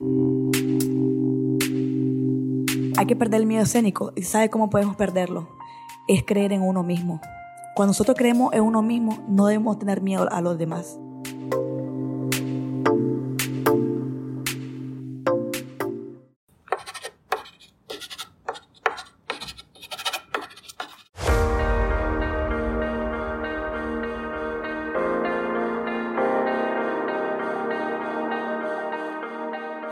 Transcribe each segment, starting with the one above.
Hay que perder el miedo escénico y ¿sabe cómo podemos perderlo? Es creer en uno mismo. Cuando nosotros creemos en uno mismo, no debemos tener miedo a los demás.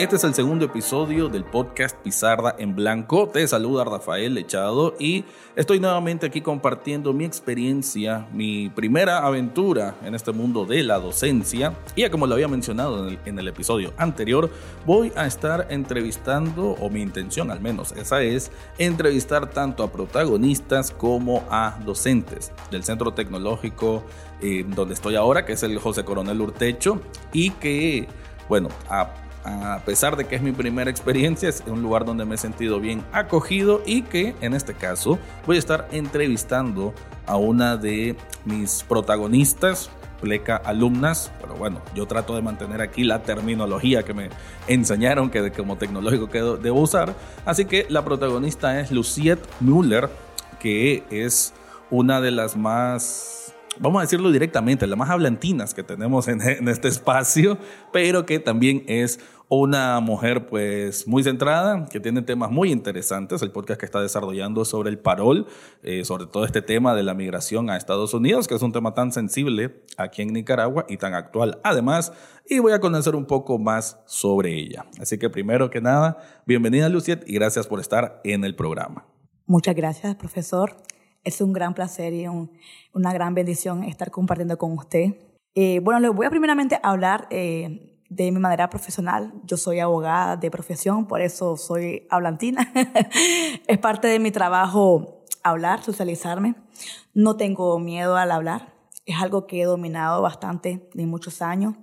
Este es el segundo episodio del podcast Pizarra en Blanco. Te saluda Rafael Lechado y estoy nuevamente aquí compartiendo mi experiencia, mi primera aventura en este mundo de la docencia. Y ya como lo había mencionado en el, episodio anterior, voy a estar entrevistando, o mi intención al menos esa es, entrevistar tanto a protagonistas como a docentes del Centro Tecnológico eh, donde estoy ahora, que es el José Coronel Urtecho, y que, bueno, a a pesar de que es mi primera experiencia, es un lugar donde me he sentido bien acogido y que en este caso voy a estar entrevistando a una de mis protagonistas, pleca alumnas, pero bueno, yo trato de mantener aquí la terminología que me enseñaron que como tecnológico que debo usar, así que la protagonista es Luciette Müller, que es una de las más vamos a decirlo directamente, las más hablantinas que tenemos en, este espacio, pero que también es una mujer pues muy centrada, que tiene temas muy interesantes, el podcast que está desarrollando sobre el parol, eh, sobre todo este tema de la migración a Estados Unidos, que es un tema tan sensible aquí en Nicaragua y tan actual además, y voy a conocer un poco más sobre ella. Así que primero que nada, bienvenida Luciet y gracias por estar en el programa. Muchas gracias, profesor. Es un gran placer y una gran bendición estar compartiendo con usted. Eh, bueno, les voy a primeramente hablar eh, de mi manera profesional. Yo soy abogada de profesión, por eso soy hablantina. es parte de mi trabajo hablar, socializarme. No tengo miedo al hablar. Es algo que he dominado bastante de muchos años.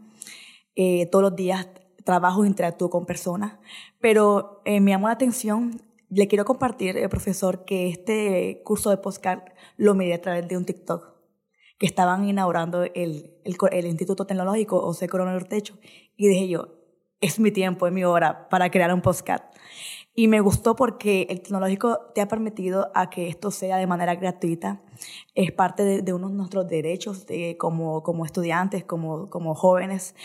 Eh, todos los días trabajo e interactúo con personas, pero eh, me llamó la atención. Le quiero compartir, eh, profesor, que este curso de postcard lo miré a través de un TikTok estaban inaugurando el, el, Instituto Tecnológico José Coronel Techo. Y dije yo, es mi tiempo, es mi hora para crear un podcast. Y me gustó porque el tecnológico te ha permitido a que esto sea de manera gratuita. Es parte de, uno de nuestros derechos de, como, como estudiantes, como, como jóvenes,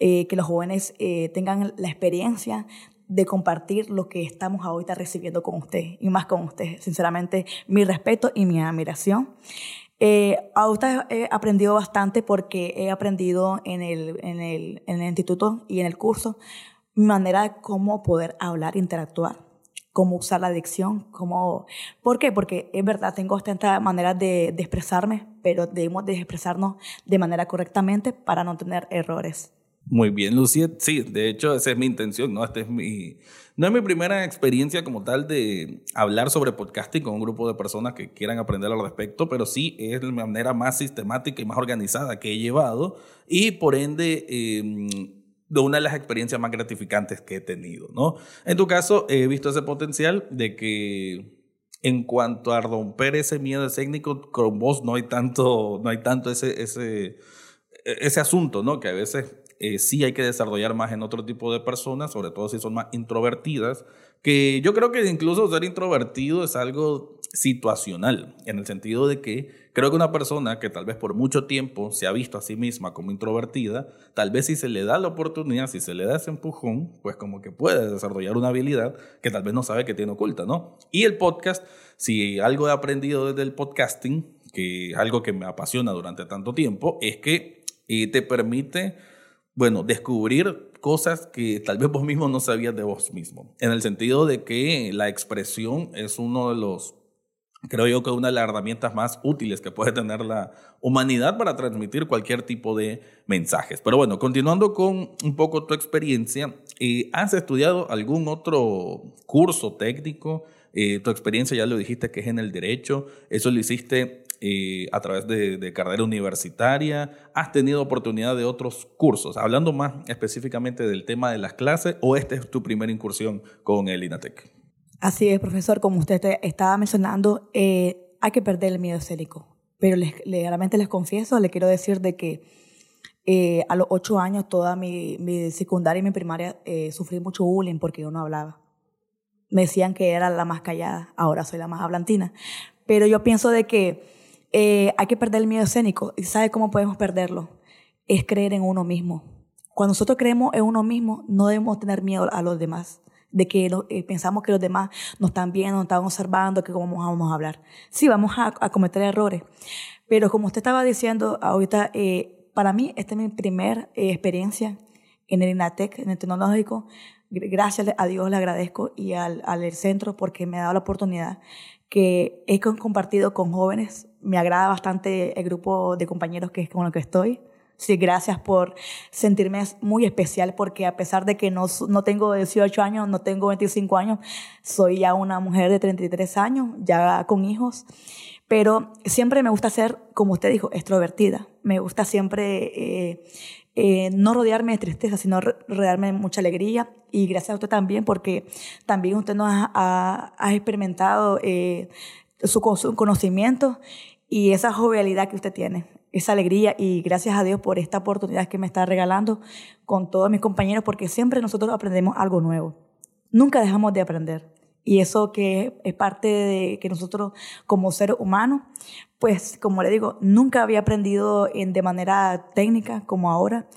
eh, que los jóvenes eh, tengan la experiencia de compartir lo que estamos ahorita recibiendo con usted y más con usted. Sinceramente, mi respeto y mi admiración. Eh, ahorita he aprendido bastante porque he aprendido en el, en, el, en el instituto y en el curso mi manera de cómo poder hablar, interactuar, cómo usar la dicción, cómo... ¿Por qué? Porque es verdad, tengo esta manera de, de expresarme, pero debemos de expresarnos de manera correctamente para no tener errores. Muy bien, Lucía. Sí, de hecho, esa es mi intención, ¿no? Este es mi, no es mi primera experiencia como tal de hablar sobre podcasting con un grupo de personas que quieran aprender al respecto, pero sí es la manera más sistemática y más organizada que he llevado y por ende em, de una de las experiencias más gratificantes que he tenido, ¿no? En tu caso, he visto ese potencial de que en cuanto a romper ese miedo escénico, con vos no hay tanto, no hay tanto ese, ese, ese asunto, ¿no? Que a veces eh, sí hay que desarrollar más en otro tipo de personas, sobre todo si son más introvertidas, que yo creo que incluso ser introvertido es algo situacional, en el sentido de que creo que una persona que tal vez por mucho tiempo se ha visto a sí misma como introvertida, tal vez si se le da la oportunidad, si se le da ese empujón, pues como que puede desarrollar una habilidad que tal vez no sabe que tiene oculta, ¿no? Y el podcast, si algo he aprendido desde el podcasting, que es algo que me apasiona durante tanto tiempo, es que eh, te permite bueno, descubrir cosas que tal vez vos mismo no sabías de vos mismo. En el sentido de que la expresión es uno de los, creo yo que una de las herramientas más útiles que puede tener la humanidad para transmitir cualquier tipo de mensajes. Pero bueno, continuando con un poco tu experiencia, eh, ¿has estudiado algún otro curso técnico? Eh, tu experiencia ya lo dijiste que es en el derecho, eso lo hiciste eh, a través de, carrera universitaria? ¿Has tenido oportunidad de otros cursos? Hablando más específicamente del tema de las clases, ¿o esta es tu primera incursión con el INATEC? Así es, profesor. Como usted estaba mencionando, eh, hay que perder el miedo escénico. Pero les, realmente les confieso, le quiero decir de que Eh, a los ocho años, toda mi, mi secundaria y mi primaria, eh, sufrí mucho bullying porque yo no hablaba. Me decían que era la más callada, ahora soy la más hablantina. Pero yo pienso de que eh, hay que perder el miedo escénico. ¿Y sabe cómo podemos perderlo? Es creer en uno mismo. Cuando nosotros creemos en uno mismo, no debemos tener miedo a los demás de que eh, pensamos que los demás nos están viendo, nos están observando, que cómo vamos a hablar. Sí, vamos a, cometer errores, pero como usted estaba diciendo ahorita, eh, para mí esta es mi primera eh, experiencia en el INATEC, en el tecnológico. Gracias a Dios le agradezco y al, al centro porque me ha dado la oportunidad que he compartido con jóvenes. Me agrada bastante el grupo de compañeros que es con el que estoy. Sí, gracias por sentirme muy especial porque a pesar de que no, no tengo 18 años, no tengo 25 años, soy ya una mujer de 33 años, ya con hijos, pero siempre me gusta ser, como usted dijo, extrovertida. Me gusta siempre eh, eh, no rodearme de tristeza, sino rodearme de mucha alegría. Y gracias a usted también porque también usted nos ha, ha, experimentado eh, su, su conocimiento y esa jovialidad que usted tiene esa alegría y gracias a Dios por esta oportunidad que me está regalando con todos mis compañeros porque siempre nosotros aprendemos algo nuevo. Nunca dejamos de aprender. Y eso que es parte de que nosotros como seres humanos, pues como le digo, nunca había aprendido en, de manera técnica como ahora.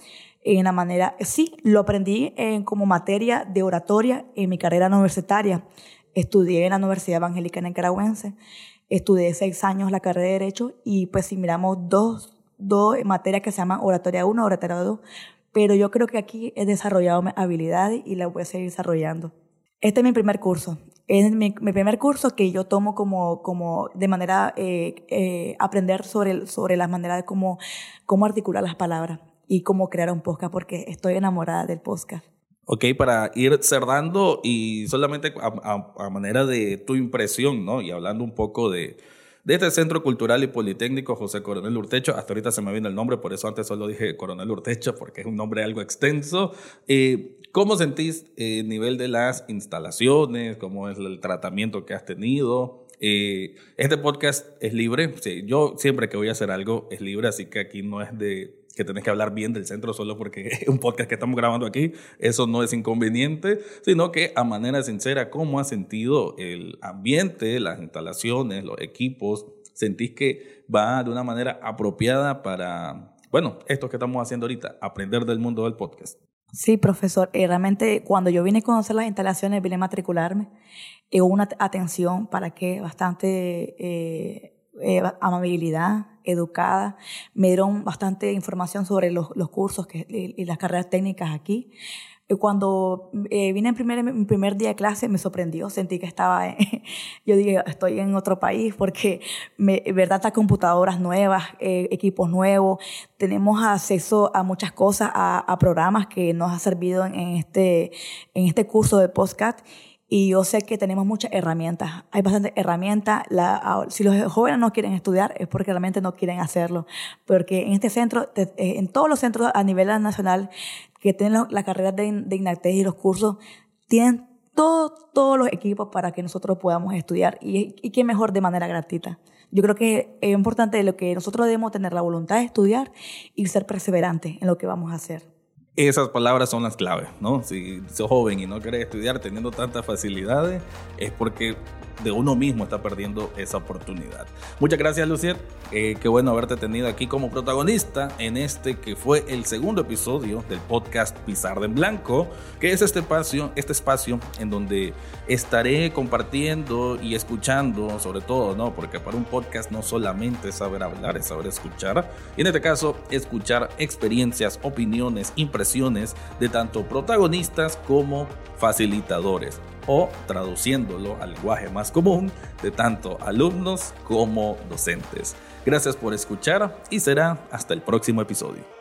En la manera, sí, lo aprendí en, como materia de oratoria en mi carrera universitaria. Estudié en la Universidad Evangélica Nicaragüense Estudié seis años la carrera de Derecho y pues si miramos dos, dos materias que se llaman Oratoria 1, Oratoria 2, pero yo creo que aquí he desarrollado mis habilidades y las voy a seguir desarrollando. Este es mi primer curso. Es mi, mi primer curso que yo tomo como, como de manera, eh, eh, aprender sobre, sobre las maneras de cómo, cómo articular las palabras y cómo crear un podcast, porque estoy enamorada del podcast. Ok, para ir cerrando y solamente a, manera de tu impresión, ¿no? Y hablando un poco de, de este Centro Cultural y Politécnico José Coronel Urtecho, hasta ahorita se me viene el nombre, por eso antes solo dije Coronel Urtecho, porque es un nombre algo extenso. Eh, ¿Cómo sentís el nivel de las instalaciones? ¿Cómo es el tratamiento que has tenido? Eh, este podcast es libre. Sí, yo siempre que voy a hacer algo es libre, así que aquí no es de que tenés que hablar bien del centro solo porque es un podcast que estamos grabando aquí, eso no es inconveniente, sino que a manera sincera, ¿cómo has sentido el ambiente, las instalaciones, los equipos? ¿Sentís que va de una manera apropiada para, bueno, esto que estamos haciendo ahorita, aprender del mundo del podcast? Sí, profesor. Eh, realmente cuando yo vine a conocer las instalaciones, vine a matricularme, hubo una atención para que bastante eh, eh, amabilidad, educada. Me dieron bastante información sobre los, los cursos que, y, las carreras técnicas aquí. Cuando eh, vine en primer, mi primer día de clase me sorprendió, sentí que estaba, yo dije, estoy en otro país porque, me, verdad, estas computadoras nuevas, eh, equipos nuevos, tenemos acceso a muchas cosas, a, a programas que nos ha servido en, en, este, en este curso de podcast y yo sé que tenemos muchas herramientas. Hay bastantes herramientas. La, si los jóvenes no quieren estudiar es porque realmente no quieren hacerlo. Porque en este centro, eh, en todos los centros a nivel nacional que tienen la carrera de, de y los cursos, tienen todo, todos los equipos para que nosotros podamos estudiar. Y, y qué mejor de manera gratuita. Yo creo que es importante lo que nosotros debemos tener la voluntad de estudiar y ser perseverantes en lo que vamos a hacer. Esas palabras son las claves, ¿no? Si sos joven y no querés estudiar teniendo tantas facilidades, es porque de uno mismo está perdiendo esa oportunidad. Muchas gracias, Lucier. Eh, qué bueno haberte tenido aquí como protagonista en este que fue el segundo episodio del podcast Pizarra en Blanco, que es este espacio, este espacio en donde estaré compartiendo y escuchando, sobre todo, ¿no? Porque para un podcast no solamente es saber hablar, es saber escuchar. Y en este caso, escuchar experiencias, opiniones, impresiones de tanto protagonistas como facilitadores o traduciéndolo al lenguaje más común de tanto alumnos como docentes. Gracias por escuchar y será hasta el próximo episodio.